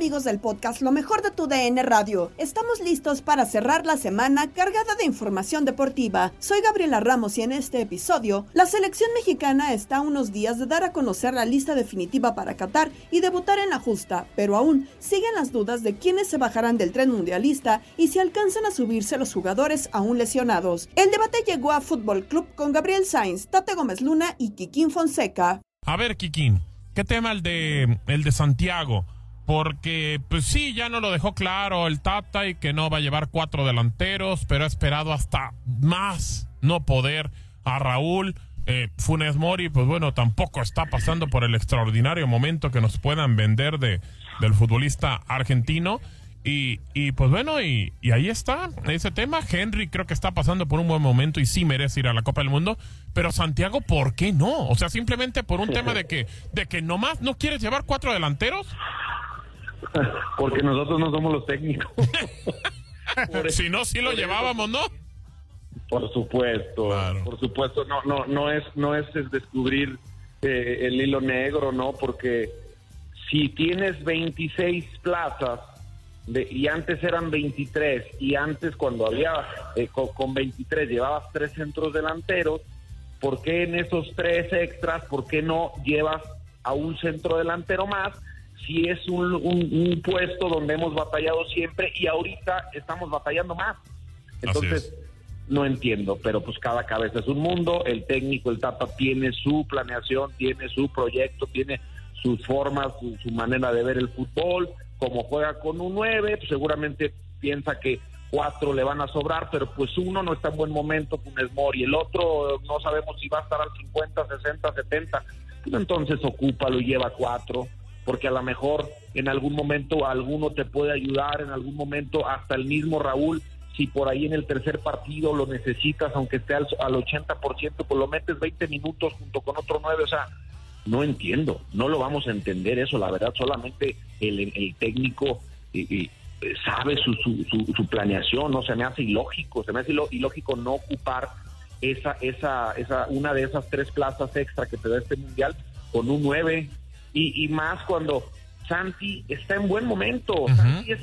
Amigos del podcast Lo mejor de tu DN Radio. Estamos listos para cerrar la semana cargada de información deportiva. Soy Gabriela Ramos y en este episodio, la selección mexicana está a unos días de dar a conocer la lista definitiva para Qatar y debutar en la justa, pero aún siguen las dudas de quiénes se bajarán del tren mundialista y si alcanzan a subirse los jugadores aún lesionados. El debate llegó a Fútbol Club con Gabriel Sainz, Tate Gómez Luna y Kikín Fonseca. A ver, Kikín, ¿qué tema el de el de Santiago? Porque pues sí, ya no lo dejó claro el Tata y que no va a llevar cuatro delanteros, pero ha esperado hasta más no poder a Raúl. Eh, Funes Mori, pues bueno, tampoco está pasando por el extraordinario momento que nos puedan vender de, del futbolista argentino. Y, y pues bueno, y, y, ahí está ese tema. Henry creo que está pasando por un buen momento y sí merece ir a la Copa del Mundo. Pero Santiago, ¿por qué no? O sea, simplemente por un tema de que, de que nomás no quieres llevar cuatro delanteros. Porque nosotros no somos los técnicos. si no, sí lo llevábamos, ¿no? Por supuesto, por supuesto, no, no, no es, no es descubrir eh, el hilo negro, ¿no? Porque si tienes 26 plazas de, y antes eran 23 y antes cuando había eh, con, con 23 llevabas tres centros delanteros, ¿por qué en esos tres extras, por qué no llevas a un centro delantero más? Si es un, un, puesto donde hemos batallado siempre y ahorita estamos batallando más. Entonces, no entiendo, pero pues cada cabeza es un mundo, el técnico, el Tapa tiene su planeación, tiene su proyecto, tiene sus formas, su, manera de ver el fútbol, como juega con un 9, pues seguramente piensa que cuatro le van a sobrar, pero pues uno no está en buen momento, Funes Mori, el otro no sabemos si va a estar al 50, 60, 70, pues entonces ocúpalo y lleva cuatro porque a lo mejor en algún momento alguno te puede ayudar, en algún momento hasta el mismo Raúl, si por ahí en el tercer partido lo necesitas, aunque esté al, 80%, pues lo metes 20 minutos junto con otro 9, o sea, no entiendo, no lo vamos a entender eso, la verdad, solamente el, técnico sabe su, su, su, planeación, no se me hace ilógico, se me hace ilógico no ocupar esa, esa, esa, una de esas tres plazas extra que te da este mundial con un 9, y, más cuando Santi está en buen momento. Santi es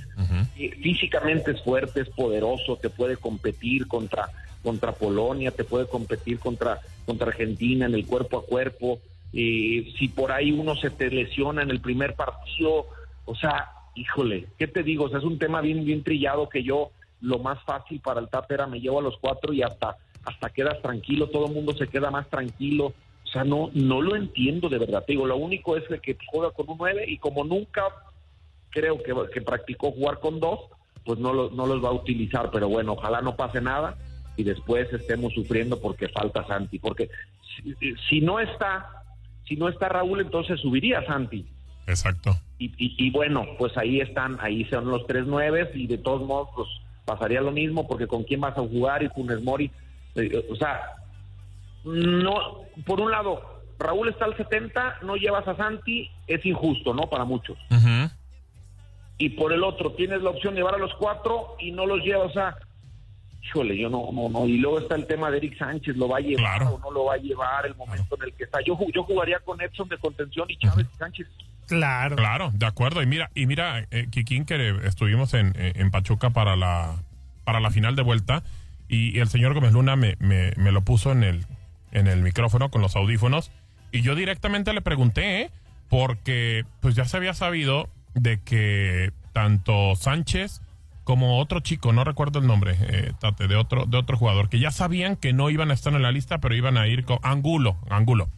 eh, físicamente es fuerte, es poderoso, te puede competir contra contra Polonia, te puede competir contra contra Argentina en el cuerpo a cuerpo. Eh, si por ahí uno se te lesiona en el primer partido, o sea, híjole, ¿qué te digo? O sea, es un tema bien bien trillado que yo lo más fácil para el TAP era me llevo a los cuatro y hasta hasta quedas tranquilo, todo el mundo se queda más tranquilo O sea, no, no lo entiendo de verdad. Te digo, lo único es que juega con un 9 y como nunca creo que, que practicó jugar con dos, pues no, lo, no los va a utilizar. Pero bueno, ojalá no pase nada y después estemos sufriendo porque falta Santi. Porque si, no está, si no está Raúl, entonces subiría Santi. Exacto. Y, y, bueno, pues ahí están, ahí son los tres nueves y de todos modos, pues pasaría lo mismo porque con quién vas a jugar y Funes Mori, eh, o sea, no, por un lado, Raúl está al 70, no llevas a Santi, es injusto, ¿no? Para muchos. Y por el otro, tienes la opción de llevar a los cuatro y no los llevas, o sea, híjole, yo no, no, no. Y luego está el tema de Eric Sánchez, ¿lo va a llevar o no lo va a llevar el momento en el que está? Yo, yo jugaría con Edson de contención y Chávez Sánchez. Claro. Claro, de acuerdo. Y mira, y mira, eh, Kikín, que estuvimos en, en, Pachuca para la, para la final de vuelta, y, el señor Gómez Luna me, me, me lo puso en el, en el micrófono con los audífonos y yo directamente le pregunté, porque pues ya se había sabido de que tanto Sánchez como otro chico, no recuerdo el nombre, eh, de otro, de otro jugador, que ya sabían que no iban a estar en la lista, pero iban a ir con Angulo, Angulo.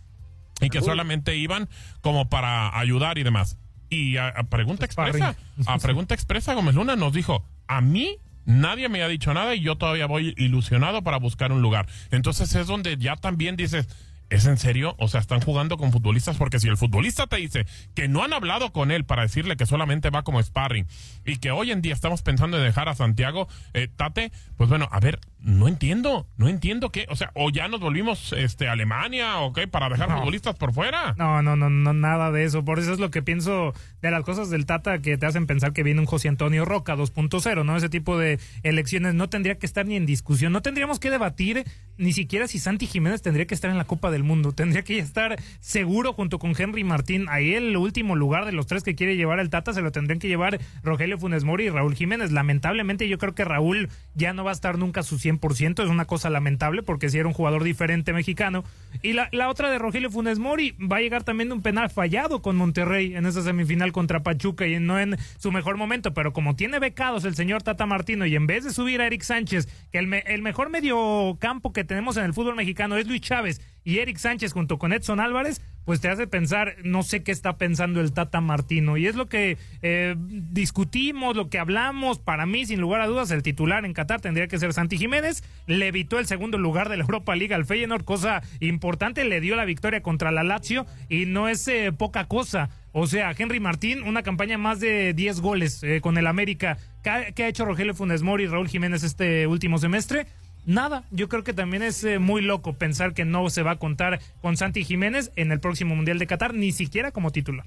Y que solamente iban como para ayudar y demás. Y a, pregunta expresa, a pregunta expresa, Gómez Luna nos dijo, a mí Nadie me ha dicho nada y yo todavía voy ilusionado para buscar un lugar. Entonces es donde ya también dices, ¿Es en serio? O sea, están jugando con futbolistas porque si el futbolista te dice que no han hablado con él para decirle que solamente va como sparring y que hoy en día estamos pensando en dejar a Santiago eh, Tate, pues bueno, a ver, no entiendo, no entiendo qué, o sea, o ya nos volvimos este Alemania o qué para dejar futbolistas por fuera. No, no, no, no, nada de eso. Por eso es lo que pienso de las cosas del Tata que te hacen pensar que viene un José Antonio Roca 2.0, ¿no? Ese tipo de elecciones no tendría que estar ni en discusión, no tendríamos que debatir ni siquiera si Santi Jiménez tendría que estar en la Copa del Mundo, tendría que estar seguro junto con Henry Martín, ahí el último lugar de los tres que quiere llevar el Tata se lo tendrían que llevar Rogelio Funes Mori y Raúl Jiménez. Lamentablemente yo creo que Raúl ya no va a estar nunca a su 100%, es una cosa lamentable porque si era un jugador diferente mexicano. Y la, la otra de Rogelio Funes Mori va a llegar también de un penal fallado con Monterrey en esa semifinal contra Pachuca y no en su mejor momento, pero como tiene becados el señor Tata Martino y en vez de subir a Eric Sánchez, que el, el mejor medio campo que tenemos en el fútbol mexicano es Luis Chávez y Eric Sánchez junto con Edson Álvarez, pues te hace pensar, no sé qué está pensando el Tata Martino. Y es lo que eh, discutimos, lo que hablamos. Para mí, sin lugar a dudas, el titular en Qatar tendría que ser Santi Jiménez. Le evitó el segundo lugar de la Europa League al Feyenoord, cosa importante. Le dio la victoria contra la Lazio y no es eh, poca cosa. O sea, Henry Martín, una campaña más de 10 goles eh, con el América. ¿Qué ha, hecho Rogelio Funes Mori y Raúl Jiménez este último semestre? Nada, yo creo que también es eh, muy loco pensar que no se va a contar con Santi Jiménez en el próximo Mundial de Qatar, ni siquiera como titular.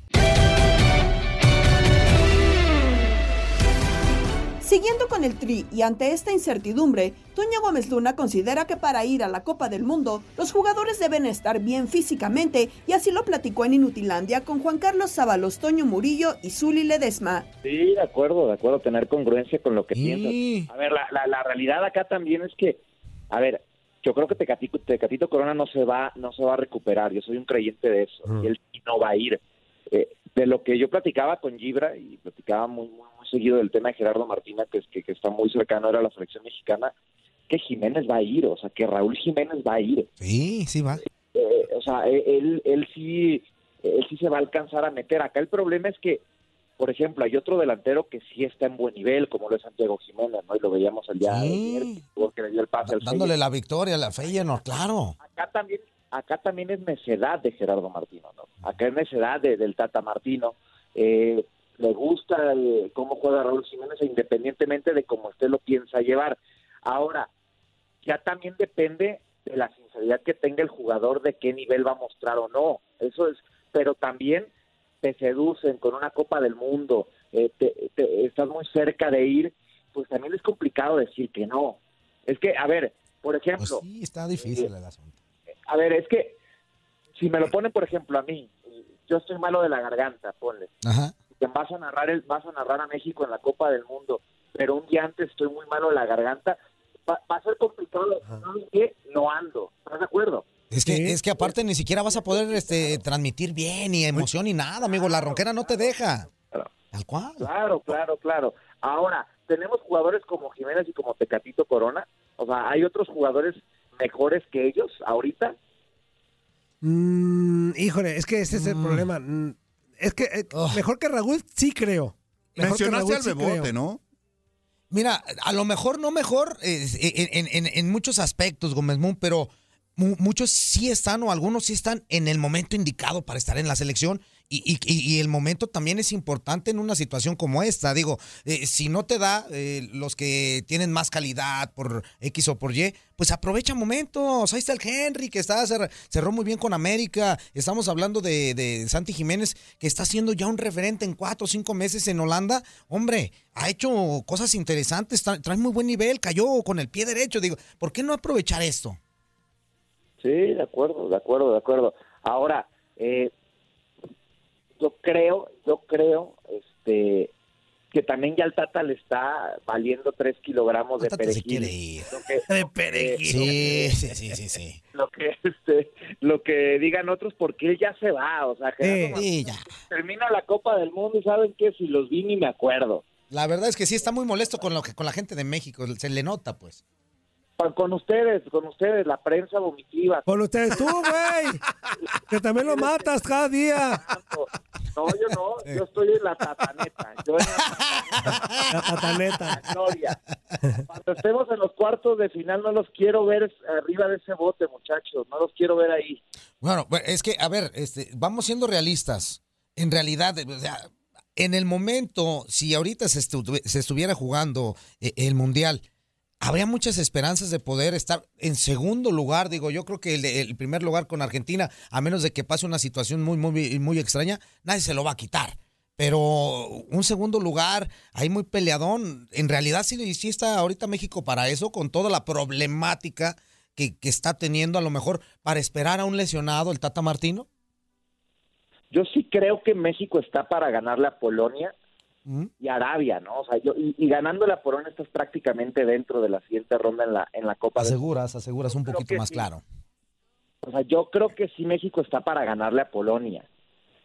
Siguiendo con el tri y ante esta incertidumbre, Toña Gómez Luna considera que para ir a la Copa del Mundo, los jugadores deben estar bien físicamente y así lo platicó en Inutilandia con Juan Carlos Sábalos, Toño Murillo y Zuli Ledesma. Sí, de acuerdo, de acuerdo, tener congruencia con lo que piensas. A ver, la, la realidad acá también es que a ver, yo creo que Tecatito, Corona no se va no se va a recuperar, yo soy un creyente de eso, y él no va a ir. Eh, de lo que yo platicaba con Gibra y platicaba muy, muy, seguido del tema de Gerardo Martina, que, que, que está muy cercano a la selección mexicana, que Jiménez va a ir, o sea, que Raúl Jiménez va a ir. Sí, sí va. Eh, o sea, él, él sí él sí se va a alcanzar a meter. Acá el problema es que por ejemplo, hay otro delantero que sí está en buen nivel, como lo es Santiago Jiménez, ¿no? Y lo veíamos el día de ayer, porque le dio el pase al Dándole la victoria a la Feyenoord, claro. Acá también, acá también es necedad de Gerardo Martino, ¿no? Acá es necedad del Tata Martino. Eh, le gusta eh, cómo juega Raúl Jiménez, independientemente de cómo usted lo piensa llevar. Ahora, ya también depende de la sinceridad que tenga el jugador de qué nivel va a mostrar o no. Eso es, pero también te seducen con una Copa del Mundo, eh, te, estás muy cerca de ir, pues también es complicado decir que no. Es que, a ver, por ejemplo... Pues sí, está difícil el asunto. A ver, es que si me lo ponen, por ejemplo, a mí, yo estoy malo de la garganta, ponle. Ajá. Vas a narrar el, vas a narrar a México en la Copa del Mundo, pero un día antes estoy muy malo de la garganta, va, a ser complicado, ¿no? no ando, ¿estás de acuerdo? Es que, es que aparte ni siquiera vas a poder este, transmitir bien, ni emoción, ni nada, amigo. La ronquera no te deja. Tal cual. Claro, claro, claro. Ahora, tenemos jugadores como Jiménez y como Tecatito Corona. O sea, ¿hay otros jugadores mejores que ellos ahorita? Mm, híjole, es que ese es el problema. Es que eh, mejor que Raúl sí creo. Mejor que Mencionaste Raúl al sí Bebote, creo. ¿no? Mira, a lo mejor no mejor eh, en, en- en- en muchos aspectos, Gómez Moon, pero mu- muchos sí están o algunos sí están en el momento indicado para estar en la selección. Y, y- y- el momento también es importante en una situación como esta. Digo, eh, si no te da eh, los que tienen más calidad por X o por Y, pues aprovecha momentos. Ahí está el Henry, que está, cer- cerró muy bien con América. Estamos hablando de, de Santi Jiménez, que está siendo ya un referente en cuatro o cinco meses en Holanda. Hombre, ha hecho cosas interesantes, tra- trae muy buen nivel, cayó con el pie derecho. Digo, ¿por qué no aprovechar esto? Sí, de acuerdo, de acuerdo, de acuerdo. Ahora, eh, yo creo, yo creo, este, que también ya al Tata le está valiendo tres kilogramos de perejil. quiere ir. Lo que- De perejil. Sí, sí, sí, sí, sí. Lo que, este, lo que digan otros, porque él ya se va, o sea, sí, ya. termina la Copa del Mundo y saben que si los vi ni me acuerdo. La verdad es que sí está muy molesto con lo que con la gente de México, se le nota, pues. Con, ustedes, con ustedes, la prensa vomitiva. Con ustedes, tú, güey. que también lo matas cada día. No, yo no, yo estoy en la tataneta. Yo en la, la gloria. Cuando estemos en los cuartos de final, no los quiero ver arriba de ese bote, muchachos. No los quiero ver ahí. Bueno, bueno, es que, a ver, este, vamos siendo realistas. En realidad, o sea, en el momento, si ahorita se, estu- se estuviera jugando eh, el Mundial, habría muchas esperanzas de poder estar en segundo lugar. Digo, yo creo que el, el primer lugar con Argentina, a menos de que pase una situación muy, muy, muy extraña, nadie se lo va a quitar. Pero un segundo lugar, ahí muy peleadón. En realidad sí, sí está ahorita México para eso, con toda la problemática que, que está teniendo, a lo mejor para esperar a un lesionado, el Tata Martino. Yo sí creo que México está para ganarle a Polonia y Arabia, ¿no? O sea, yo, y, y ganándole a Polonia estás prácticamente dentro de la siguiente ronda en la, en la Copa Aseguras, aseguras un poquito más sí. claro. O sea, yo creo que sí México está para ganarle a Polonia,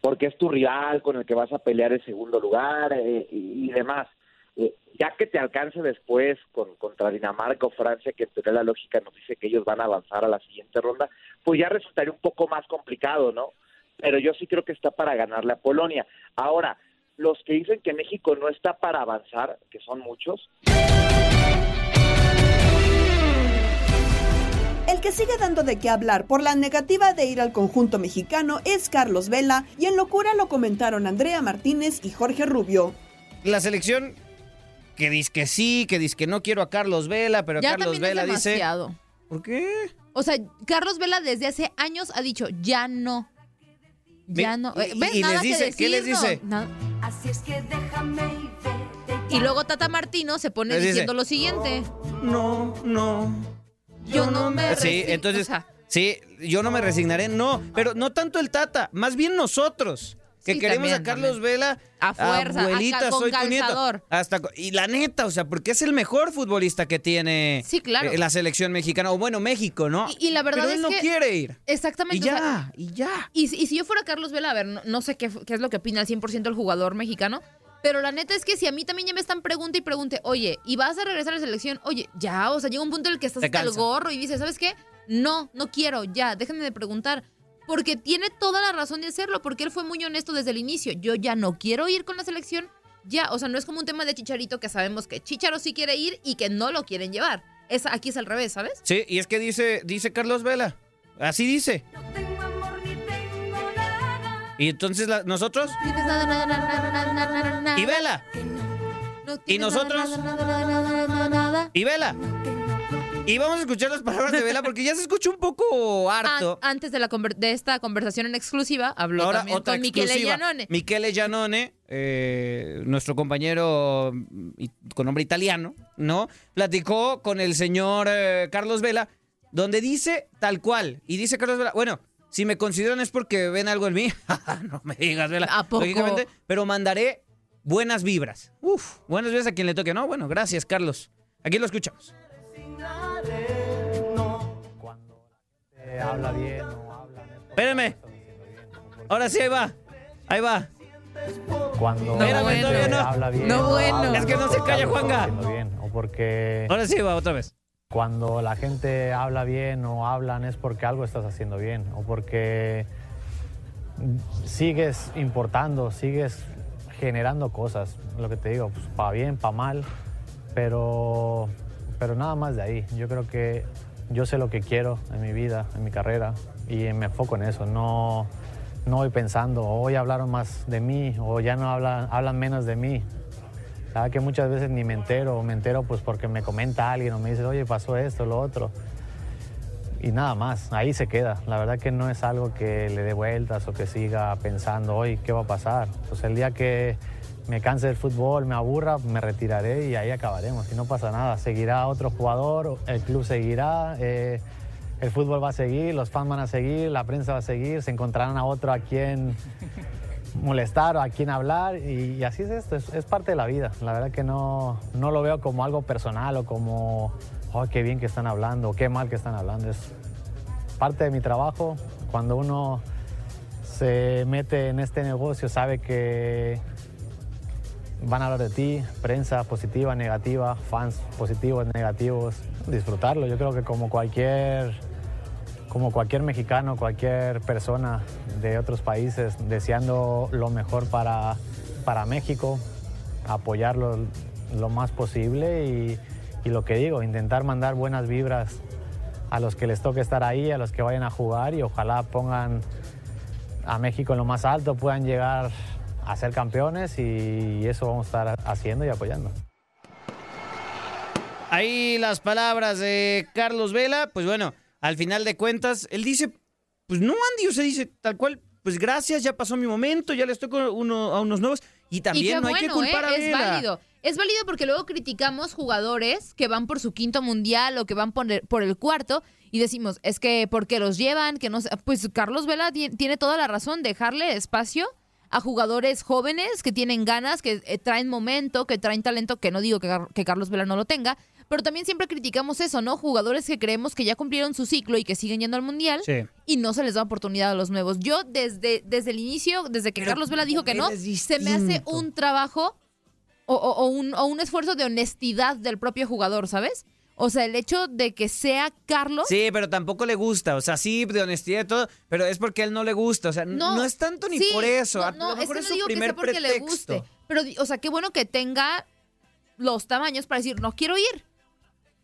porque es tu rival con el que vas a pelear el segundo lugar eh, y, y demás. Eh, ya que te alcance después con, contra Dinamarca o Francia, que en teoría la lógica nos dice que ellos van a avanzar a la siguiente ronda, pues ya resultaría un poco más complicado, ¿no? Pero yo sí creo que está para ganarle a Polonia. Ahora, los que dicen que México no está para avanzar, que son muchos, El que sigue dando de qué hablar por la negativa de ir al conjunto mexicano es Carlos Vela y en locura lo comentaron Andrea Martínez y Jorge Rubio. La selección que dice que sí, que dice que no quiero a Carlos Vela, pero Ya Carlos también es Vela dice... demasiado. ¿Por qué? O sea, Carlos Vela desde hace años ha dicho, ya no. Ya no. y- Eh, ¿ves? y Nada les que dice, ¿qué les dice? no. Na- Así es que déjame y vete Y luego Tata Martino se pone dice, diciendo lo siguiente. No, no. Yo no me Sí, entonces, O sea, sí, yo no me resignaré, no, pero no tanto el Tata, más bien nosotros, que Sí, queremos también, a Carlos también. Vela. A fuerza, abuelita, hasta con soy tu nieto. Hasta y la neta, o sea, porque es el mejor futbolista que tiene Sí, claro. eh, la selección mexicana, o bueno, México, ¿no? Y, y la verdad pero es él no que quiere ir. Exactamente. Y o sea, ya, y ya. Y, si- y si yo fuera Carlos Vela, a ver, no, no sé qué, qué es lo que opina al 100% el jugador mexicano, pero la neta es que si a mí también ya me están pregunte y pregunte, oye, ¿y vas a regresar a la selección? Oye, ya, o sea, llega un punto en el que estás hasta el gorro y dices, ¿sabes qué? No, no quiero, ya, déjenme de preguntar. Porque tiene toda la razón de hacerlo, porque él fue muy honesto desde el inicio. Yo ya no quiero ir con la selección, ya, o sea, no es como un tema de Chicharito que sabemos que Chicharo sí quiere ir y que no lo quieren llevar. Es, aquí es al revés, ¿sabes? Sí, y es que dice, dice Carlos Vela, así dice. Y entonces la- nosotros, Tienes nada, nada, nada, nada, nada, nada, nada. y Vela, No ¿Y nosotros? nada, nada, nada, nada, nada. y Vela. Y vamos a escuchar las palabras de Vela porque ya se escucha un poco harto. An- antes de, la de esta conversación en exclusiva, habló Ahora también otra con Michele. Giannone. Michele Giannone, eh, nuestro compañero mm, con nombre italiano, ¿no? Platicó con el señor eh, Carlos Vela, donde dice tal cual. Y dice Carlos Vela, bueno, si me consideran es porque ven algo en mí. no me digas, Vela. ¿A poco? Lógicamente, pero mandaré buenas vibras. Uf, buenas vibras a quien le toque. No, bueno, gracias, Carlos. Aquí lo escuchamos. Habla bien o habla Espérenme. Ahora sí, ahí va. Ahí va. cuando Espérame, la gente todavía no. habla bien No bueno. habla Es que no se calla, Juanga. bien, o porque Ahora sí va, otra vez. Cuando la gente habla bien o hablan es porque algo estás haciendo bien o porque sigues importando, sigues generando cosas, lo que te digo, pues, para bien, para mal, pero, pero nada más de ahí. Yo creo que yo sé lo que quiero en mi vida, en mi carrera, y me enfoco en eso. No, no voy pensando, hoy hablaron más de mí o ya no hablan, hablan menos de mí. Sabes que muchas veces ni me entero, o me entero pues porque me comenta alguien o me dice, oye, pasó esto, lo otro. Y nada más, ahí se queda. La verdad que no es algo que le dé vueltas o que siga pensando, hoy, ¿qué va a pasar? Pues el día que me canse del fútbol, me aburra, me retiraré y ahí acabaremos. Y no pasa nada, seguirá otro jugador, el club seguirá, eh, el fútbol va a seguir, los fans van a seguir, la prensa va a seguir, se encontrarán a otro a quien molestar o a quien hablar y, y así es esto, es, es parte de la vida. La verdad que no, no lo veo como algo personal o como, oh, qué bien que están hablando o qué mal que están hablando. Es parte de mi trabajo. Cuando uno se mete en este negocio sabe que van a hablar de ti, prensa positiva, negativa, fans positivos, negativos, disfrutarlo. Yo creo que como cualquier, como cualquier mexicano, cualquier persona de otros países, deseando lo mejor para, para México, apoyarlo lo más posible y, y lo que digo, intentar mandar buenas vibras a los que les toque estar ahí, a los que vayan a jugar y ojalá pongan a México en lo más alto, puedan llegar a ser campeones y eso vamos a estar haciendo y apoyando. Ahí las palabras de Carlos Vela, pues bueno, al final de cuentas, él dice, pues no, Andy, o sea, dice tal cual, pues gracias, ya pasó mi momento, ya le estoy con uno, a unos nuevos, y también no hay que culpar ¿eh? a Es Vela. válido. Es válido porque luego criticamos jugadores que van por su quinto mundial o que van por el, por el cuarto y decimos, es que porque los llevan, que no sé. Pues Carlos Vela ti- tiene toda la razón, dejarle espacio a jugadores jóvenes que tienen ganas, que eh, traen momento, que traen talento, que no digo que, Gar- que Carlos Vela no lo tenga, pero también siempre criticamos eso, ¿no? Jugadores que creemos que ya cumplieron su ciclo y que siguen yendo al mundial Sí. y no se les da oportunidad a los nuevos. Yo desde, desde el inicio, desde que Carlos Vela dijo que no, se me hace un trabajo o, o- o un, o un esfuerzo de honestidad del propio jugador, ¿sabes? O sea, el hecho de que sea Carlos. Sí, pero tampoco le gusta, o sea, sí, de honestidad y todo, pero es porque a él no le gusta, o sea, no, es tanto ni sí, por eso, a No, lo no, es mejor que es, no su digo que primer sea porque le pretexto. guste. Pero, o sea, qué bueno que tenga los tamaños para decir, no quiero ir.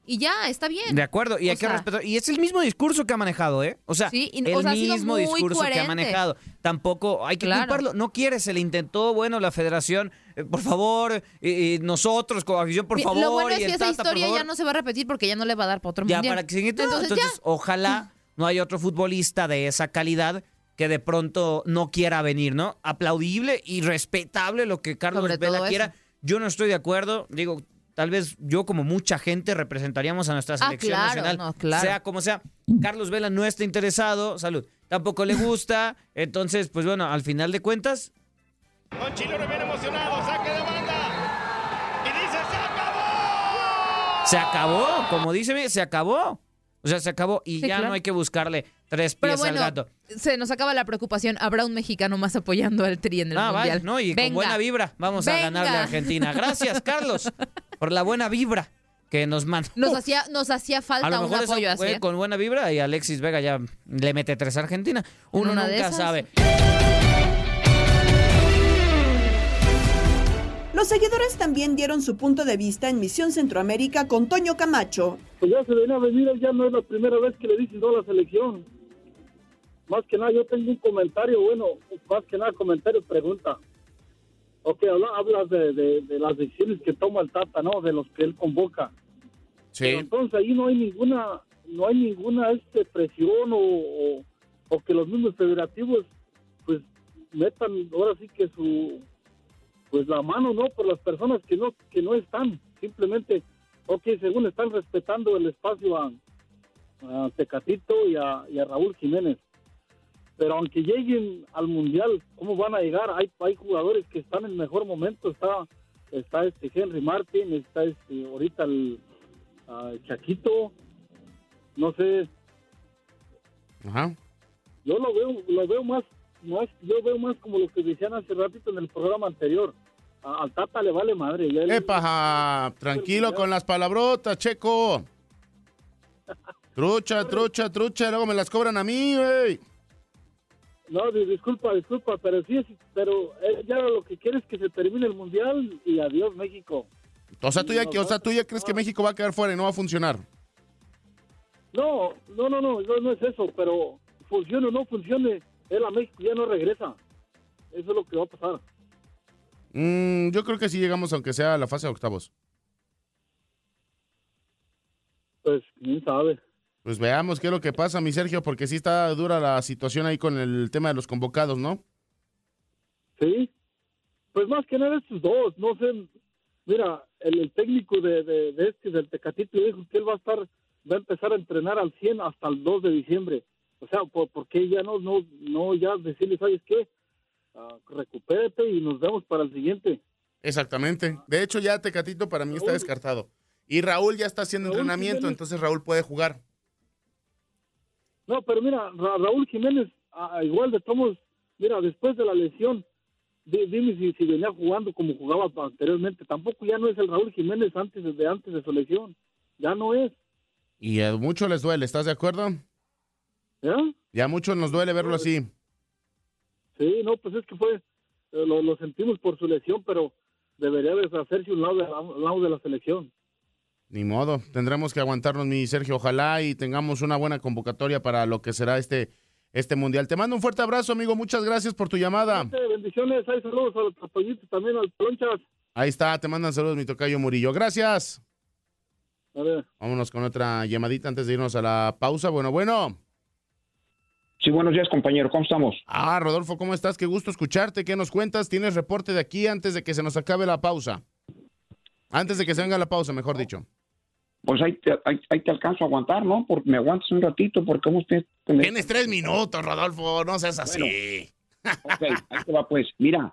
Y ya, está bien. De acuerdo, y O hay que respetar. Y es el mismo discurso que ha manejado, ¿eh? O sea, Sí, y- el o sea, mismo discurso que ha manejado. Tampoco hay que Claro. culparlo. No quiere, se le intentó, bueno, la federación, eh, por favor, eh, nosotros como afición, por favor. Lo bueno es y que esa Tata, historia ya no se va a repetir porque ya no le va a dar para otro Ya, mundial. para que. Entonces, Entonces, ya. ojalá no haya otro futbolista de esa calidad que de pronto no quiera venir, ¿no? Aplaudible y respetable lo que Carlos Sobre Vela quiera. eso. Yo no estoy de acuerdo. Digo, tal vez yo, como mucha gente, representaríamos a nuestra Ah, selección claro, nacional. no, claro. Sea como sea. Carlos Vela no está interesado. Salud. Tampoco le gusta. Entonces, pues bueno, al final de cuentas, Don Chileno bien emocionado, saque de banda. Y dice, se acabó. se acabó. Como dice, se acabó. O sea, se acabó y Sí, ya claro. no hay que buscarle tres Pero pies bueno, al gato. se nos acaba la preocupación. Habrá un mexicano más apoyando al Tri en el Ah, mundial. vale, no, y Venga. con buena vibra vamos a ganarle a Argentina. Gracias, Carlos, por la buena vibra que nos manda. Nos hacía, nos hacía a falta lo un mejor eso apoyo así. fue ¿eh? con buena vibra y Alexis Vega ya le mete tres a Argentina. Uno nunca esas. sabe. Los seguidores también dieron su punto de vista en Misión Centroamérica con Toño Camacho. Pues ya se venía a venir, ya no es la primera vez que le dicen no a la selección. Más que nada, yo tengo un comentario, bueno, más que nada comentario, pregunta. Ok, habla- hablas de, de- de las decisiones que toma el Tata, ¿no? De los que él convoca. Pero entonces ahí no hay ninguna, no hay ninguna este presión o, o, o que los mismos federativos pues metan ahora sí que su pues la mano no por las personas que no que no están. Simplemente ok según están respetando el espacio a, a Tecatito y a, y a Raúl Jiménez. Pero aunque lleguen al mundial cómo van a llegar hay hay jugadores que están en mejor momento. Está está este Henry Martin está este ahorita el ah, Chaquito. No sé. Yo lo veo lo veo más más yo veo más como lo que decían hace ratito en el programa anterior al Tata le vale madre ya Epa, tranquilo con las palabrotas, Checo. Trucha, trucha, trucha, luego me las cobran a mí, güey. No, di- disculpa, disculpa, pero sí, es- pero eh, ya lo que quiere es que se termine el mundial y adiós México. O sea, tú ya, o sea, tú ya crees que México va a quedar fuera y no va a funcionar. No, no, no, no, no, no es eso, pero funcione o no funcione, él a México ya no regresa. Eso es lo que va a pasar. Mm, yo creo que sí llegamos, aunque sea a la fase de octavos. Pues, quién sabe. Pues veamos qué es lo que pasa, mi Sergio, porque sí está dura la situación ahí con el tema de los convocados, ¿no? Sí. Pues más que nada estos dos, no sé. Mira, el, el técnico de, de, de este, del Tecatito, dijo que él va a estar, va a empezar a entrenar al 100 hasta el 2 de diciembre. O sea, ¿por, por qué ya no, no, no ya decirle, ¿sabes qué? Ah, recupérate y nos vemos para el siguiente. Exactamente. De hecho, ya Tecatito para mí está descartado. Y Raúl ya está haciendo Raúl entrenamiento, Jiménez. entonces Raúl puede jugar. No, pero mira, Ra- Raúl Jiménez, ah, igual de todos, mira, después de la lesión, di- dime si, si venía jugando como jugaba anteriormente. Tampoco ya no es el Raúl Jiménez antes de, antes de su lesión. Ya no es. Y a muchos les duele, ¿estás de acuerdo? ¿Ya? Ya a muchos nos duele verlo así. Sí, no, pues es que fue, eh, lo, lo sentimos por su lesión, pero debería deshacerse un lado de, un lado de la selección. Ni modo, tendremos que aguantarnos, mi Sergio. Ojalá y tengamos una buena convocatoria para lo que será este, este mundial. Te mando un fuerte abrazo, amigo. Muchas gracias por tu llamada. Bendiciones, hay saludos a los apoyitos también, al Plonchas. Ahí está, te mandan saludos, mi tocayo Murillo. Gracias. A ver. Vámonos con otra llamadita antes de irnos a la pausa. Bueno, bueno. Sí, buenos días, compañero. ¿Cómo estamos? Ah, Rodolfo, ¿cómo estás? Qué gusto escucharte. ¿Qué nos cuentas? ¿Tienes reporte de aquí antes de que se nos acabe la pausa? Antes de que se venga la pausa, mejor dicho. Pues ahí te, ahí, ahí te alcanzo a aguantar, ¿no? Porque me aguantas un ratito, porque usted... Tienes tres minutos, Rodolfo. No seas así. Ok, ahí te va pues. Mira,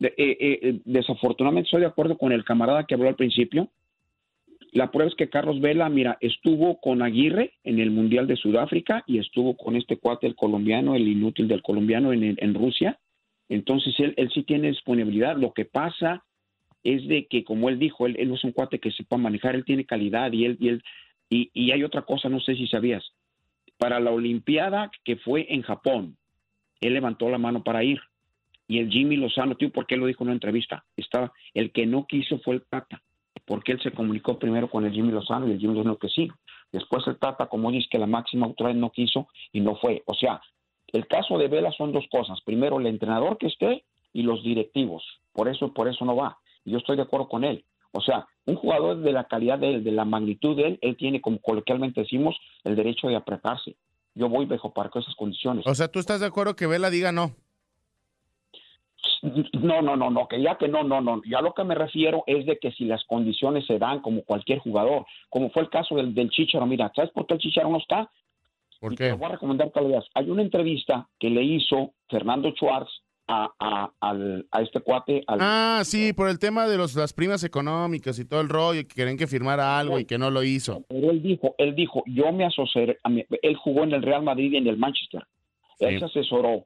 de- eh, eh, desafortunadamente estoy de acuerdo con el camarada que habló al principio. La prueba es que Carlos Vela, mira, estuvo con Aguirre en el Mundial de Sudáfrica y estuvo con este cuate, el colombiano, el inútil del colombiano en, Rusia. Entonces él, él sí tiene disponibilidad. Lo que pasa es de que, como él dijo, él, él no es un cuate que sepa manejar, él tiene calidad y él, y él, y, y hay otra cosa, no sé si sabías. Para la Olimpiada que fue en Japón, él levantó la mano para ir. Y el Jimmy Lozano, tío, ¿por qué lo dijo en una entrevista? Estaba, el que no quiso fue el Tata, porque él se comunicó primero con el Jimmy Lozano y el Jimmy Lozano que sí. Después el Tata, como dice que la máxima autoridad no quiso y no fue. O sea, el caso de Vela son dos cosas. Primero, el entrenador que esté y los directivos. Por eso, por eso no va. Y yo estoy de acuerdo con él. O sea, un jugador de la calidad de él, de la magnitud de él, él tiene, como coloquialmente decimos, el derecho de apretarse. Yo voy bajo para esas condiciones. O sea, ¿tú estás de acuerdo que Vela diga no? No, no, no, no, que ya que no, no, no. Ya lo que me refiero es de que si las condiciones se dan como cualquier jugador, como fue el caso del, del Chicharo, mira, ¿sabes por qué el Chicharo no está? ¿Por Y qué? Te voy a recomendar que lo veas. Hay una entrevista que le hizo Fernando Schwartz a, a, al- a este cuate, al, Ah, sí, por el tema de los, las primas económicas y todo el rollo, que querían que firmara algo y que no lo hizo. Pero él dijo, él dijo, yo me asocié, él jugó en el Real Madrid y en el Manchester. Él se asesoró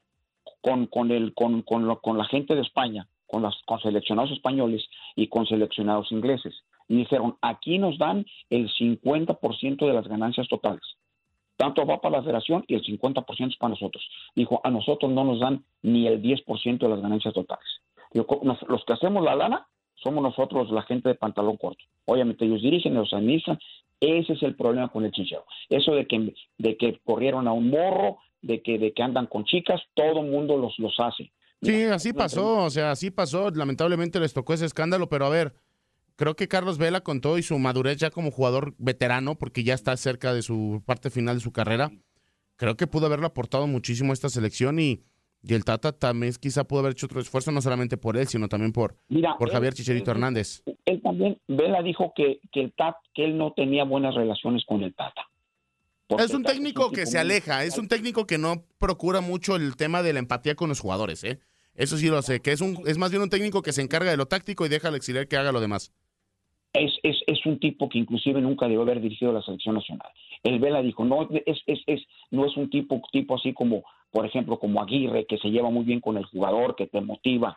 con, con, el, con, con, lo- con la gente de España, con, las, con seleccionados españoles y con seleccionados ingleses. Y dijeron, aquí nos dan el 50% de las ganancias totales. Tanto va para la federación y el 50% es para nosotros. Dijo, a nosotros no nos dan ni el 10% de las ganancias totales. Los que hacemos la lana somos nosotros, la gente de pantalón corto. Obviamente ellos dirigen, los administran. Ese es el problema con el chichero. Eso de que, de que corrieron a un morro, de que, de que andan con chicas, todo mundo los, los hace. Sí, así pasó, o sea, así pasó. Lamentablemente les tocó ese escándalo, pero a ver, creo que Carlos Vela con todo y su madurez ya como jugador veterano, porque ya está cerca de su parte final de su carrera, creo que pudo haberle aportado muchísimo a esta selección y, y el Tata también quizá pudo haber hecho otro esfuerzo, no solamente por él, sino también por, Mira, por él- Javier Chicharito él- Hernández. Él también, Vela dijo que, que el Tat, que él no tenía buenas relaciones con el Tata. Es un técnico que se aleja, es un técnico que no procura mucho el tema de la empatía con los jugadores, ¿eh? Eso sí lo sé, que es, un, es más bien un técnico que se encarga de lo táctico y deja al exiliar que haga lo demás. es, es, es un tipo que inclusive nunca debió haber dirigido la selección nacional. El Vela dijo, no es, es, es, no es un tipo, tipo así como, por ejemplo, como Aguirre, que se lleva muy bien con el jugador, que te motiva.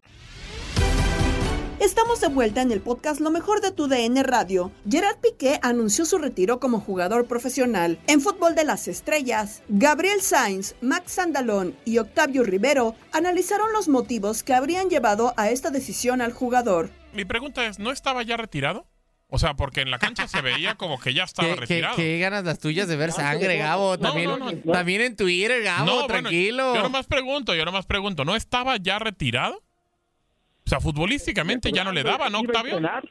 Estamos de vuelta en el podcast Lo mejor de tu DN Radio. Gerard Piqué anunció su retiro como jugador profesional. En Fútbol de las Estrellas, Gabriel Sainz, Max Sandalón y Octavio Rivero analizaron los motivos que habrían llevado a esta decisión al jugador. Mi pregunta es, ¿no estaba ya retirado? O sea, porque en la cancha se veía como que ya estaba ¿Qué, qué, retirado. qué ganas las tuyas de ver sangre, Gabo. No, También, no, no. también en Twitter, Gabo, No, bueno, tranquilo. yo nomás pregunto, yo nomás pregunto, ¿no estaba ya retirado? Sea, futbolísticamente ya no le daba, ¿no, Iba a Octavio? entrenar,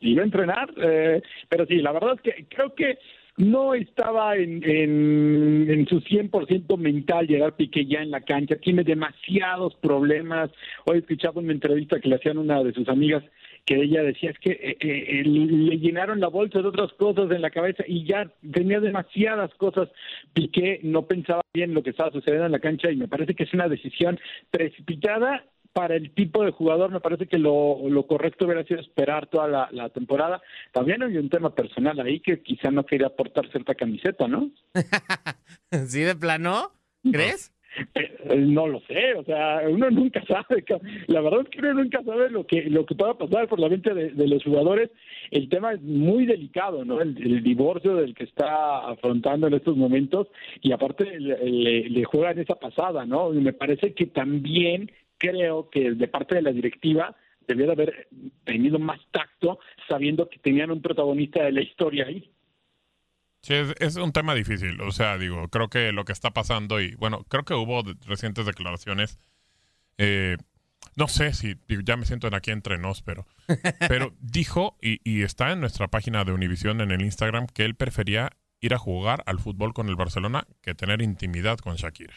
iba a entrenar, eh, pero sí, la verdad es que creo que no estaba en, en, en su 100% mental llegar Piqué ya en la cancha, tiene demasiados problemas. Hoy escuchaba una entrevista que le hacían una de sus amigas que ella decía es que eh, eh, le llenaron la bolsa de otras cosas en la cabeza y ya tenía demasiadas cosas. Piqué no pensaba bien lo que estaba sucediendo en la cancha y me parece que es una decisión precipitada para el tipo de jugador me parece que lo, lo correcto hubiera sido esperar toda la, la temporada. También hay un tema personal ahí que quizá no quería portar cierta camiseta, ¿no? ¿Sí, de plano? ¿Crees? Eh, No lo sé, o sea, uno nunca sabe. La verdad es que uno nunca sabe lo que lo que pueda pasar por la mente de, de los jugadores. El tema es muy delicado, ¿no? El, el divorcio del que está afrontando en estos momentos y aparte le, le, le juegan esa pasada, ¿no? Y me parece que también creo que de parte de la directiva debió de haber tenido más tacto sabiendo que tenían un protagonista de la historia ahí. Sí, es, es un tema difícil. O sea, digo, creo que lo que está pasando y bueno, creo que hubo de- recientes declaraciones. eh, no sé si digo, ya me siento en aquí entre nos, pero, pero dijo y, y está en nuestra página de Univision en el Instagram que él prefería ir a jugar al fútbol con el Barcelona que tener intimidad con Shakira.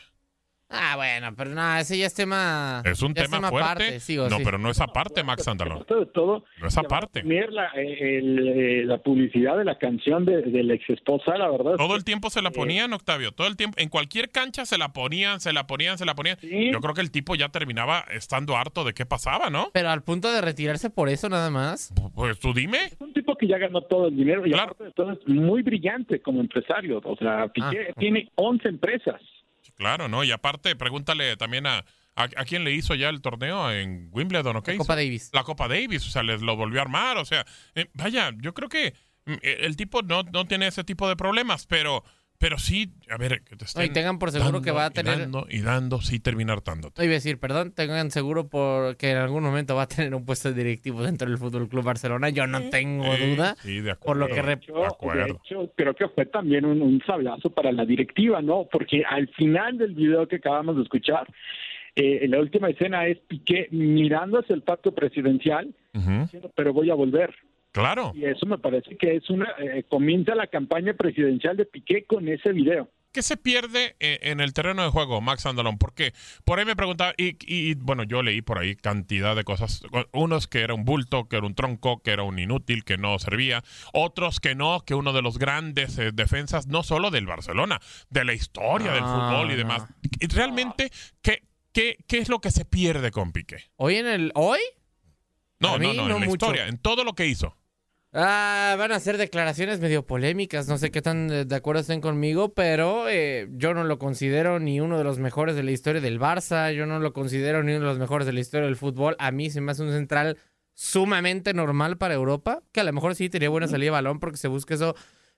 Ah, bueno, pero no, ese ya es tema. Es un tema fuerte. aparte, sí, no, sí. pero no es aparte, Max Andalón. De todo, No es aparte. La, eh, el, eh, la publicidad de la canción de, de la ex esposa, la verdad. es Todo que- el tiempo se la ponían, Octavio. Todo el tiempo. En cualquier cancha se la ponían, se la ponían, se la ponían. Yo creo que el tipo ya terminaba estando harto de qué pasaba, ¿no? Pero al punto de retirarse por eso nada más. Pues tú dime. Es un tipo que ya ganó todo el dinero y aparte de todo es muy brillante como empresario. O sea, Piqué Ah. tiene 11 empresas. Claro, ¿no? Y aparte, pregúntale también a, a, a quién le hizo ya el torneo en Wimbledon, ¿o qué La? Copa Davis. La Copa Davis, o sea, les lo volvió a armar, o sea, eh, vaya, yo creo que mm, eh, el tipo no, no tiene ese tipo de problemas, pero, pero sí, a ver, que te No, estén y tengan por seguro dando que va a y tener. dando y dando, sí termina hartándote. No iba a decir, perdón, tengan seguro por que en algún momento va a tener un puesto directivo dentro del Fútbol Club Barcelona. Yo no tengo Sí, duda. sí, de Por lo acuerdo. que rep- De hecho, creo que fue también un, un sablazo para la directiva, ¿no? Porque al final del video que acabamos de escuchar, eh, la última escena es Piqué mirando hacia el pacto presidencial, diciendo, pero voy a volver. Claro. Y eso me parece que es una eh, comienza la campaña presidencial de Piqué con ese video. ¿Qué se pierde eh, en el terreno de juego, Max Andalón? Porque por ahí me preguntaba, y, y, bueno, yo leí por ahí cantidad de cosas. Unos que era un bulto, que era un tronco, que era un inútil, que no servía. Otros que no, que uno de los grandes eh, defensas, no solo del Barcelona, de la historia del No, fútbol y demás. Y Realmente, ¿qué, qué, ¿qué es lo que se pierde con Piqué? ¿Hoy en el. ¿Hoy? No, no, no, no en la mucho. historia, en todo lo que hizo. Ah, van a ser declaraciones medio polémicas, no sé qué tan eh, de acuerdo estén conmigo, pero eh, yo no lo considero ni uno de los mejores de la historia del Barça, yo no lo considero ni uno de los mejores de la historia del fútbol. A mí se me hace un central sumamente normal para Europa, que a lo mejor sí tenía buena salida de balón porque se busca eso,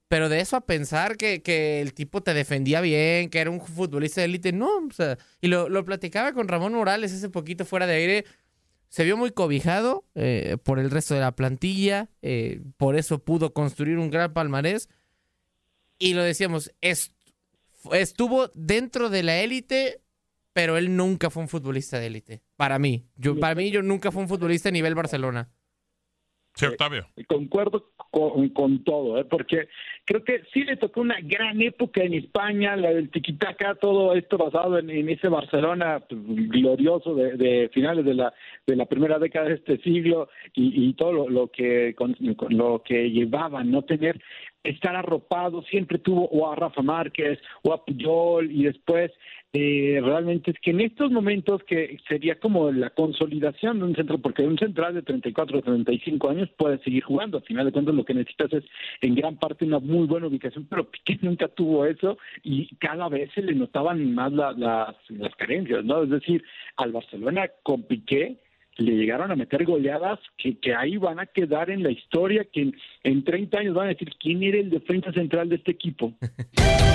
pero de eso a pensar que, que el tipo te defendía bien, que era un futbolista de élite, no, o sea, y lo, lo platicaba con Ramón Morales hace poquito fuera de aire, se vio muy cobijado eh, por el resto de la plantilla, eh, por eso pudo construir un gran palmarés. Y lo decíamos, est- estuvo dentro de la élite pero él nunca fue un futbolista de élite. Para mí. Yo, para mí, yo nunca fui un futbolista a nivel Barcelona. Sí, Octavio. Concuerdo con, con todo, ¿eh? porque creo que sí le tocó una gran época en España, la del tiquitaca, todo esto basado en, en ese Barcelona pues, glorioso de, de finales de la de la primera década de este siglo y, y todo lo, lo que con lo que llevaba no tener estar arropado siempre tuvo o a Rafa Márquez o a Puyol y después eh, realmente es que en estos momentos que sería como la consolidación de un centro, porque un central de 34 o 35 años puede seguir jugando, al final de cuentas lo que necesitas es en gran parte una muy buena ubicación, pero Piqué nunca tuvo eso y cada vez se le notaban más la- las, las carencias, ¿no? Es decir, al Barcelona con Piqué le llegaron a meter goleadas que, que ahí van a quedar en la historia, que en, en 30 años van a decir quién era el defensa central de este equipo.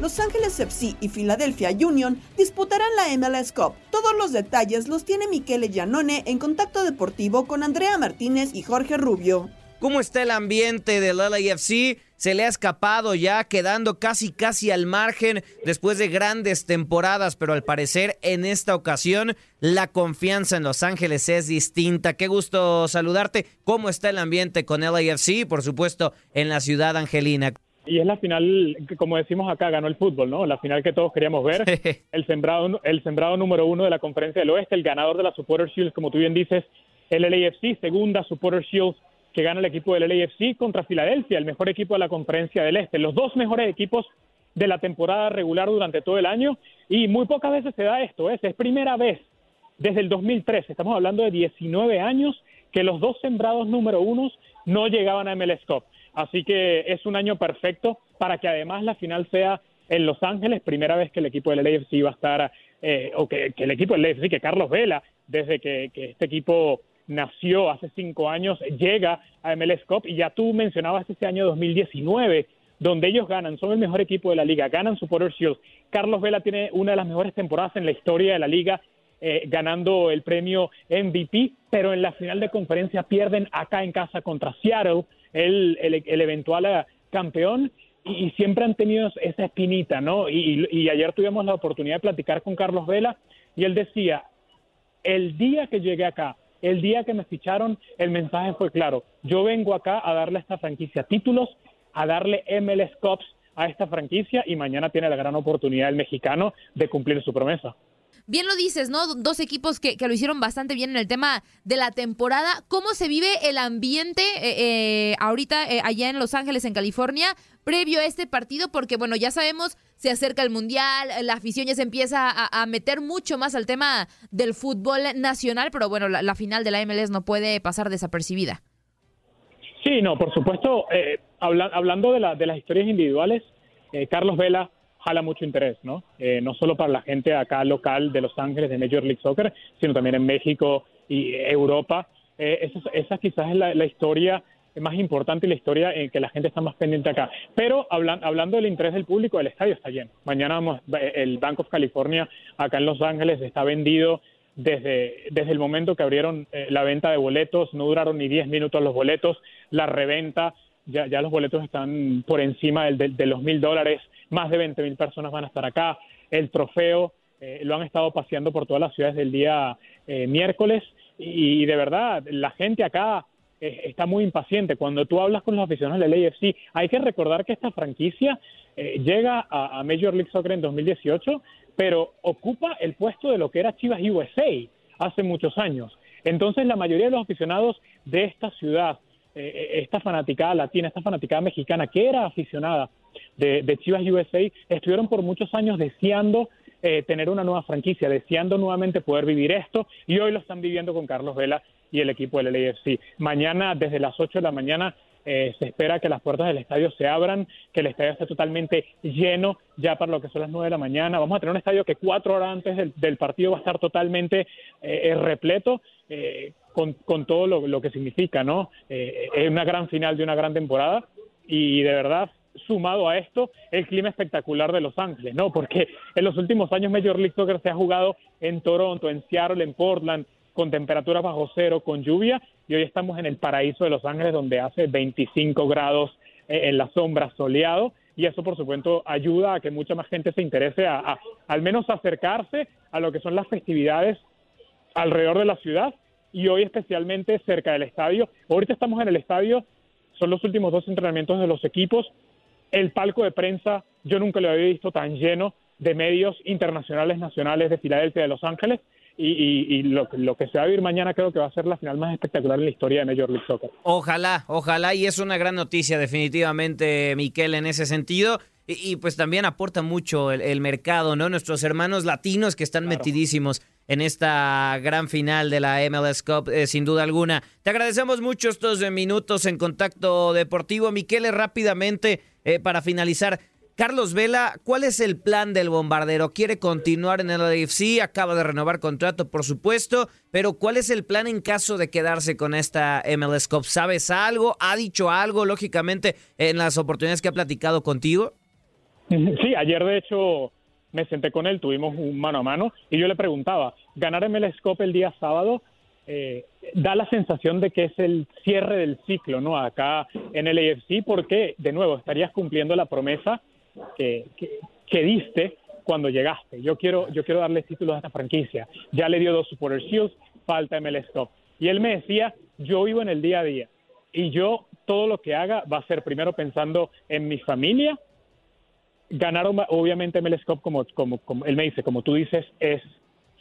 Los Ángeles FC y Philadelphia Union disputarán la MLS Cup. Todos los detalles los tiene Michele Giannone en contacto deportivo con Andrea Martínez y Jorge Rubio. ¿Cómo está el ambiente del LAFC? Se le ha escapado ya, quedando casi casi al margen después de grandes temporadas, pero al parecer en esta ocasión la confianza en Los Ángeles es distinta. Qué gusto saludarte. ¿Cómo está el ambiente con LAFC? Por supuesto, en la ciudad angelina. Y es la final, como decimos acá, ganó el fútbol, ¿no? La final que todos queríamos ver. el, sembrado, el sembrado número uno de la Conferencia del Oeste, el ganador de la Supporter Shield, como tú bien dices, el LAFC, segunda Supporter Shield que gana el equipo del LAFC contra Filadelfia, el mejor equipo de la Conferencia del Este. Los dos mejores equipos de la temporada regular durante todo el año. Y muy pocas veces se da esto, ¿eh? es primera vez desde el 2003, estamos hablando de 19 años, que los dos sembrados número unos no llegaban a MLS Cup. Así que es un año perfecto para que además la final sea en Los Ángeles, primera vez que el equipo del LAFC va a estar, eh, o que, el equipo del LAFC, que Carlos Vela, desde que este equipo nació hace cinco años, llega a MLS Cup y ya tú mencionabas ese año 2019, donde ellos ganan, son el mejor equipo de la liga, ganan Supporter Shield. Carlos Vela tiene una de las mejores temporadas en la historia de la liga, eh, ganando el premio MVP, pero en la final de conferencia pierden acá en casa contra Seattle, el, el, eventual eh, campeón, y, siempre han tenido esa espinita, ¿no? Y ayer tuvimos la oportunidad de platicar con Carlos Vela y él decía, el día que llegué acá, el día que me ficharon, el mensaje fue claro. Yo vengo acá a darle a esta franquicia títulos, a darle MLS Cups a esta franquicia y mañana tiene la gran oportunidad el mexicano de cumplir su promesa. Bien lo dices, ¿no? Dos equipos que, que lo hicieron bastante bien en el tema de la temporada. ¿Cómo se vive el ambiente eh, eh, ahorita eh, allá en Los Ángeles, en California, previo a este partido? Porque, bueno, ya sabemos, se acerca el Mundial, la afición ya se empieza a, meter mucho más al tema del fútbol nacional, pero bueno, la, final de la MLS no puede pasar desapercibida. Sí, no, por supuesto, eh, habla- hablando de, la- de las historias individuales, Carlos Vela jala mucho interés, ¿no? Eh, no solo para la gente acá local de Los Ángeles, de Major League Soccer, sino también en México y Europa. Eh, esa, quizás es la, historia más importante y la historia en que la gente está más pendiente acá. Pero hablan- hablando del interés del público, el estadio está lleno. Mañana vamos, el Bank of California acá en Los Ángeles está vendido desde, desde el momento que abrieron eh, la venta de boletos, no duraron ni 10 minutos los boletos, la reventa, ya, ya los boletos están por encima del- de, los mil dólares, más de 20 mil personas van a estar acá, el trofeo eh, lo han estado paseando por todas las ciudades del día eh, miércoles y, de verdad la gente acá eh, está muy impaciente. Cuando tú hablas con los aficionados del AFC, hay que recordar que esta franquicia eh, llega a, a Major League Soccer en 2018, pero ocupa el puesto de lo que era Chivas USA hace muchos años. Entonces, la mayoría de los aficionados de esta ciudad, esta fanaticada latina, esta fanaticada mexicana, que era aficionada de, Chivas USA, estuvieron por muchos años deseando eh, tener una nueva franquicia, deseando nuevamente poder vivir esto, y hoy lo están viviendo con Carlos Vela y el equipo del LAFC. Mañana, desde las 8 de la mañana, eh, se espera que las puertas del estadio se abran, que el estadio esté totalmente lleno ya para lo que son las 9 de la mañana. Vamos a tener un estadio que cuatro horas antes del, del partido va a estar totalmente eh, eh, repleto. eh, con, con todo lo, lo que significa, ¿no? Eh, es una gran final de una gran temporada y de verdad sumado a esto el clima espectacular de Los Ángeles, ¿no? Porque en los últimos años Major League Soccer se ha jugado en Toronto, en Seattle, en Portland, con temperaturas bajo cero, con lluvia, y hoy estamos en el paraíso de Los Ángeles donde hace 25 grados eh, en la sombra soleado y eso por supuesto ayuda a que mucha más gente se interese a, a al menos acercarse a lo que son las festividades alrededor de la ciudad y hoy especialmente cerca del estadio. Ahorita estamos en el estadio, son los últimos dos entrenamientos de los equipos. El palco de prensa, yo nunca lo había visto tan lleno de medios internacionales, nacionales de Filadelfia, de Los Ángeles. Y, y- y lo, lo que se va a vivir mañana creo que va a ser la final más espectacular en la historia de Major League Soccer. Ojalá, ojalá, y es una gran noticia definitivamente, Miquel, en ese sentido. Y, y, pues también aporta mucho el, el mercado, ¿no? Nuestros hermanos latinos que están metidísimos en esta gran final de la MLS Cup, eh, sin duda alguna. Te agradecemos mucho estos eh, minutos en contacto deportivo. Miquel, rápidamente, eh, para finalizar, Carlos Vela, ¿cuál es el plan del bombardero? ¿Quiere continuar en el AFC? Acaba de renovar contrato, por supuesto, pero ¿cuál es el plan en caso de quedarse con esta MLS Cup? ¿Sabes algo? ¿Ha dicho algo, lógicamente, en las oportunidades que ha platicado contigo? Sí, ayer de hecho me senté con él, tuvimos un mano a mano y yo le preguntaba, ganar MLS Cup el día sábado eh, da la sensación de que es el cierre del ciclo, ¿no? Acá en el AFC, porque de nuevo estarías cumpliendo la promesa que, que, diste cuando llegaste. Yo quiero, yo quiero darle títulos a esta franquicia. Ya le dio dos Supporter Shields, falta MLS. Y él me decía, yo vivo en el día a día y yo todo lo que haga va a ser primero pensando en mi familia, ganar o- obviamente MLS como, como, él me dice, como tú dices, es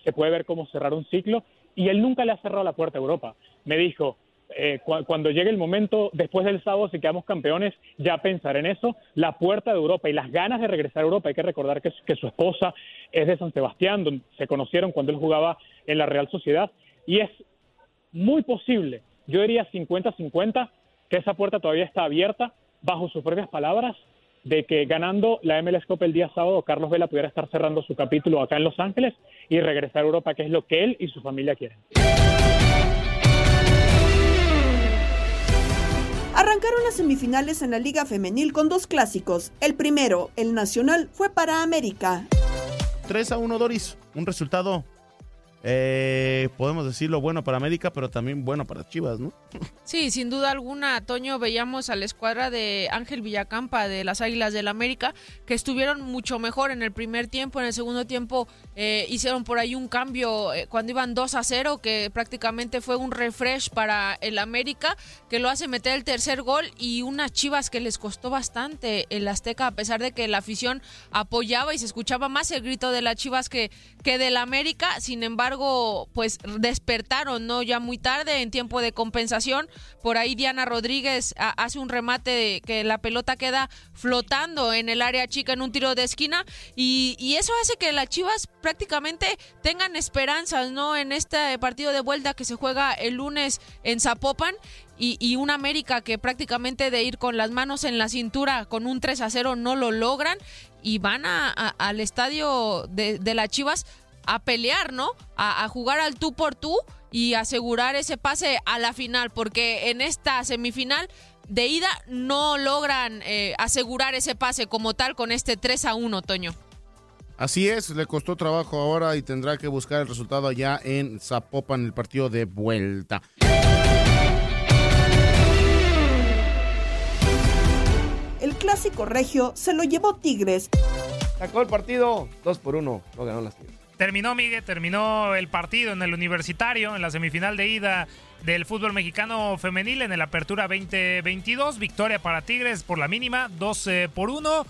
se puede ver como cerrar un ciclo y él nunca le ha cerrado la puerta a Europa. Me dijo, eh, cu- cuando llegue el momento, después del sábado, si quedamos campeones, ya pensar en eso, la puerta de Europa y las ganas de regresar a Europa. Hay que recordar que, que su esposa es de San Sebastián, donde se conocieron cuando él jugaba en la Real Sociedad y es muy posible, yo diría 50-50, que esa puerta todavía está abierta, bajo sus propias palabras, de que ganando la MLS Cup el día sábado, Carlos Vela pudiera estar cerrando su capítulo acá en Los Ángeles y regresar a Europa, que es lo que él y su familia quieren. Arrancaron las semifinales en la Liga Femenil con dos clásicos. El primero, el Nacional, fue para América. 3 a 1, Doris. Un resultado, eh, podemos decirlo, bueno para América, pero también bueno para Chivas, ¿no? Sí, sin duda alguna, Toño, veíamos a la escuadra de Ángel Villacampa de las Águilas del América, que estuvieron mucho mejor en el primer tiempo, en el segundo tiempo eh, hicieron por ahí un cambio eh, cuando iban 2 a 0, que prácticamente fue un refresh para el América, que lo hace meter el tercer gol y unas Chivas que les costó bastante el Azteca, a pesar de que la afición apoyaba y se escuchaba más el grito de las Chivas que, que del América, sin embargo, pues despertaron, ¿no? Ya muy tarde, en tiempo de compensación, por ahí Diana Rodríguez ha- hace un remate de que la pelota queda flotando en el área chica en un tiro de esquina y, eso hace que las Chivas prácticamente tengan esperanzas, ¿no? En este partido de vuelta que se juega el lunes en Zapopan y, un América que prácticamente de ir con las manos en la cintura con un 3 a 0 no lo logran y van al estadio de, de las Chivas a pelear, ¿no? A, a jugar al tú por tú y asegurar ese pase a la final, porque en esta semifinal de ida no logran eh, asegurar ese pase como tal con este 3 a 1, Toño. Así es, le costó trabajo ahora y tendrá que buscar el resultado allá en Zapopan, el partido de vuelta. El clásico regio se lo llevó Tigres. Sacó el partido 2 por 1, lo ganó las Tigres. Terminó, Miguel, terminó el partido en el universitario, en la semifinal de ida del fútbol mexicano femenil en el Apertura 2022. Victoria para Tigres por la mínima, 2 eh, por 1,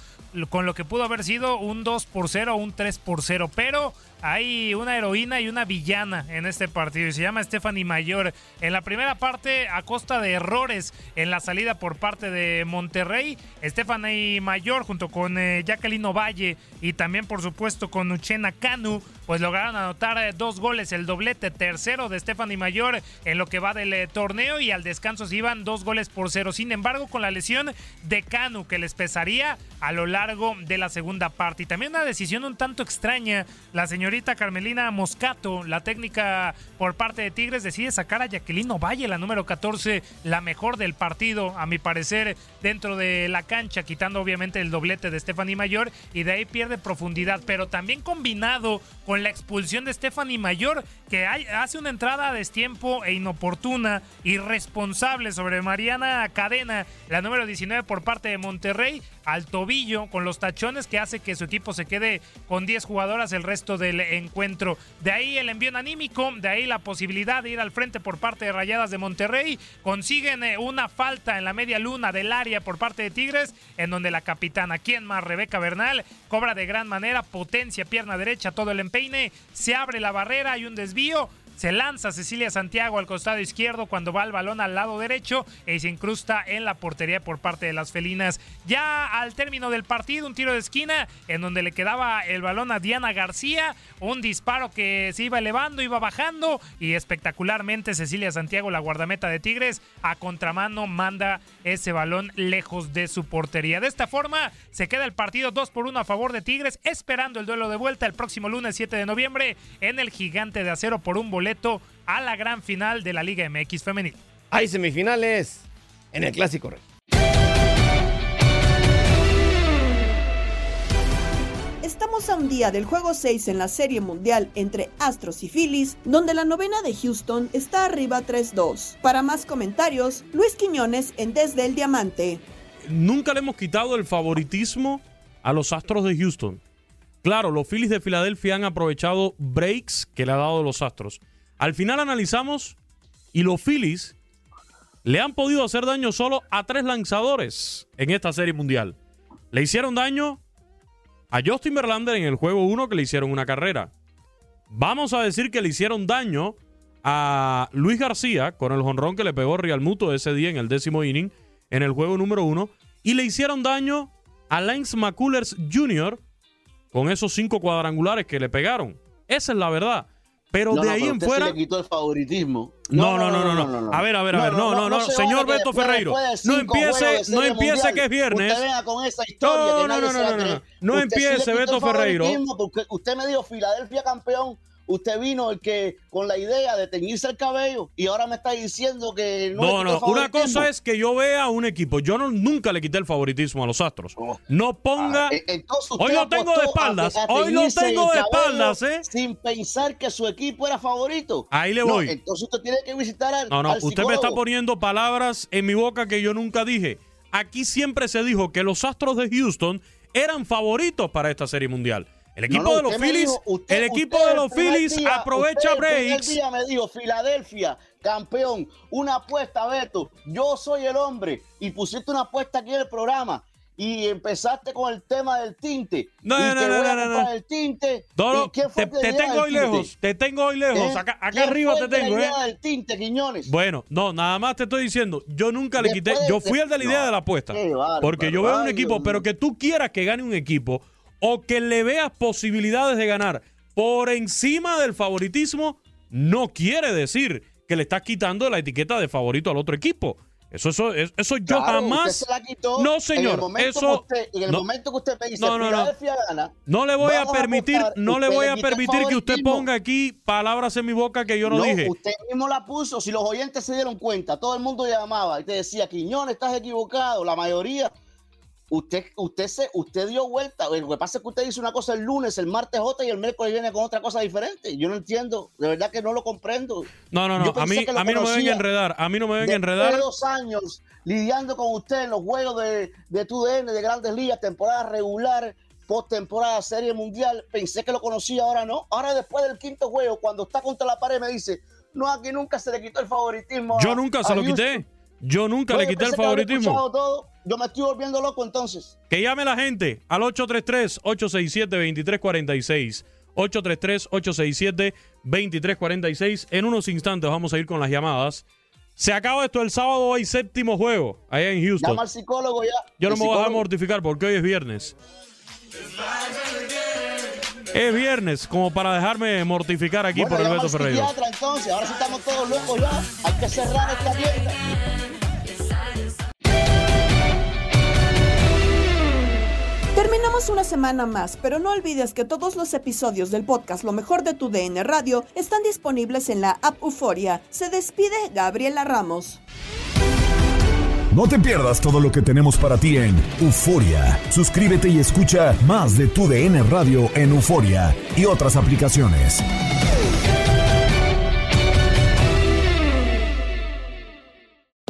con lo que pudo haber sido un 2 por 0 o un 3 por 0. Pero hay una heroína y una villana en este partido y se llama Stephanie Mayor. En la primera parte, a costa de errores en la salida por parte de Monterrey, Stephanie Mayor junto con eh, Jacqueline Ovalle y también por supuesto con Uchena Canu, pues lograron anotar eh, dos goles, el doblete tercero de Stephanie Mayor en lo que va del eh, torneo y al descanso se iban dos goles por cero. Sin embargo, con la lesión de Canu que les pesaría a lo largo de la segunda parte. Y también una decisión un tanto extraña. La señorita Carmelina Moscato, la técnica por parte de Tigres, decide sacar a Jacqueline Ovalle, la número 14, la mejor del partido, a mi parecer, dentro de la cancha, quitando obviamente el doblete de Stephanie Mayor y de ahí pierde profundidad. Pero también combinado con la expulsión de Stephanie Mayor, que hace una entrada a destiempo e inoportuna, irresponsable sobre Mariana Cadena, la número 19 por parte de Monterrey, al tobillo con los tachones que hace que su equipo se quede con 10 jugadoras el resto del encuentro. De ahí el envío anímico, de ahí la posibilidad de ir al frente por parte de Rayadas de Monterrey. Consiguen eh, una falta en la media luna del área por parte de Tigres, en donde la capitana, quien más, Rebeca Bernal, cobra de gran manera, potencia, pierna derecha, todo el empeine, se abre la barrera, hay un desvío. Se lanza Cecilia Santiago al costado izquierdo cuando va el balón al lado derecho y se incrusta en la portería por parte de las felinas. Ya al término del partido, un tiro de esquina en donde le quedaba el balón a Diana García, un disparo que se iba elevando, iba bajando y espectacularmente Cecilia Santiago, la guardameta de Tigres, a contramano manda ese balón lejos de su portería. De esta forma se queda el partido 2 por 1 a favor de Tigres, esperando el duelo de vuelta el próximo lunes 7 de noviembre en el Gigante de Acero por un boleto a la gran final de la Liga MX Femenil. Hay semifinales en el Clásico Rey. Estamos a un día del juego 6 en la Serie Mundial entre Astros y Phillies, donde la novena de Houston está arriba 3-2. Para más comentarios, Luis Quiñones en Desde el Diamante. nunca le hemos quitado el favoritismo a los Astros de Houston. Claro, los Phillies de Filadelfia han aprovechado breaks que le ha dado los Astros. Al final analizamos y los Phillies le han podido hacer daño solo a tres lanzadores en esta serie mundial. Le hicieron daño a Justin Verlander en el juego 1 que le hicieron una carrera. Vamos a decir que le hicieron daño a Luis García con el jonrón que le pegó Real Muto ese día en el décimo inning en el juego número 1 y le hicieron daño a Lance McCullers Jr. con esos cinco cuadrangulares que le pegaron. Esa es la verdad. Pero No, de no, ahí pero en fuera. sí le quitó el favoritismo. No, no, no, no, no. A ver, a ver, a ver. No, no, no. se Señor Beto Ferreiro. No empiece, no empiece que es viernes. No, no, no, no, no, no. Empiece, Beto Ferreiro. Porque usted me dijo Filadelfia campeón. Usted vino el que con la idea de teñirse el cabello y ahora me está diciendo que no. No, no. Una cosa es que yo vea un equipo. Yo no, nunca le quité el favoritismo a los Astros. No ponga. Ah, e- entonces usted Hoy lo tengo de a- espaldas. a Hoy lo tengo de espaldas, ¿eh? Sin pensar que su equipo era favorito. Ahí le No, voy. entonces usted tiene que visitar al, No, no, al usted me está poniendo palabras en mi boca que yo nunca dije. Aquí siempre se dijo que los Astros de Houston eran favoritos para esta serie mundial. El equipo No, no, de los Phillies, el equipo de los Phillies día- aprovecha usted el breaks. día me dijo Filadelfia, campeón, una apuesta, Beto. Yo soy el hombre. Y pusiste una apuesta aquí en el programa. Y empezaste con el tema del tinte. No, y no, no, no, no, el tinte. No, no, ¿Y quién fue te, tengo hoy lejos, te tengo hoy lejos. ¿Eh? Acá, acá ¿Quién arriba te tengo, ¿eh? dio el tinte, Quiñones? Bueno, no, nada más te estoy diciendo, yo nunca le quité, yo fui el de la idea de la apuesta. Porque yo veo un equipo, pero que tú quieras que gane un equipo o que le veas posibilidades de ganar por encima del favoritismo, no quiere decir que le estás quitando la etiqueta de favorito al otro equipo. Eso, eso, eso, yo Claro, jamás. usted se la quitó no, En señor. el momento, Eso. que, usted, en el no, momento que usted me dice No, no, no. Gana, no le voy a permitir, no le voy a el permitir que usted ponga aquí palabras en mi boca que yo no, dije. Usted mismo la puso. Si los oyentes se dieron cuenta, todo el mundo llamaba y te decía, Quiñones, estás equivocado. La mayoría. Usted, usted, se, usted dio vuelta. Lo que pasa es que usted dice una cosa el lunes, el martes otra y el miércoles viene con otra cosa diferente. Yo no entiendo. De verdad que no lo comprendo. No, no, no. A mí, a mí no me ven a enredar. A mí no me ven a enredar. de dos años lidiando con usted en los juegos de, de TUDN, de Grandes Ligas, temporada regular, postemporada, Serie Mundial, pensé que lo conocía, ahora no. Ahora después del quinto juego, cuando está contra la pared, me dice, no, aquí nunca se le quitó el favoritismo. a- Yo nunca se lo Houston". quité. Yo nunca le quité el favoritismo. Yo me estoy volviendo loco entonces. Que llame la gente al 833-867-2346. 833-867-2346. En unos instantes vamos a ir con las llamadas. Se acaba esto el sábado, hay séptimo juego allá en Houston. Llama al psicólogo ya. Yo no me voy a mortificar porque hoy es viernes. Es viernes, como para dejarme mortificar aquí Bueno, por el Beto Ferreira. entonces, ahora sí estamos todos locos ya. Hay que cerrar esta tienda. Terminamos una semana más, pero no olvides que todos los episodios del podcast Lo mejor de tu DN Radio están disponibles en la app Euforia. Se despide Gabriela Ramos. No te pierdas todo lo que tenemos para ti en Euforia. Suscríbete y escucha más de tu DN Radio en Euforia y otras aplicaciones.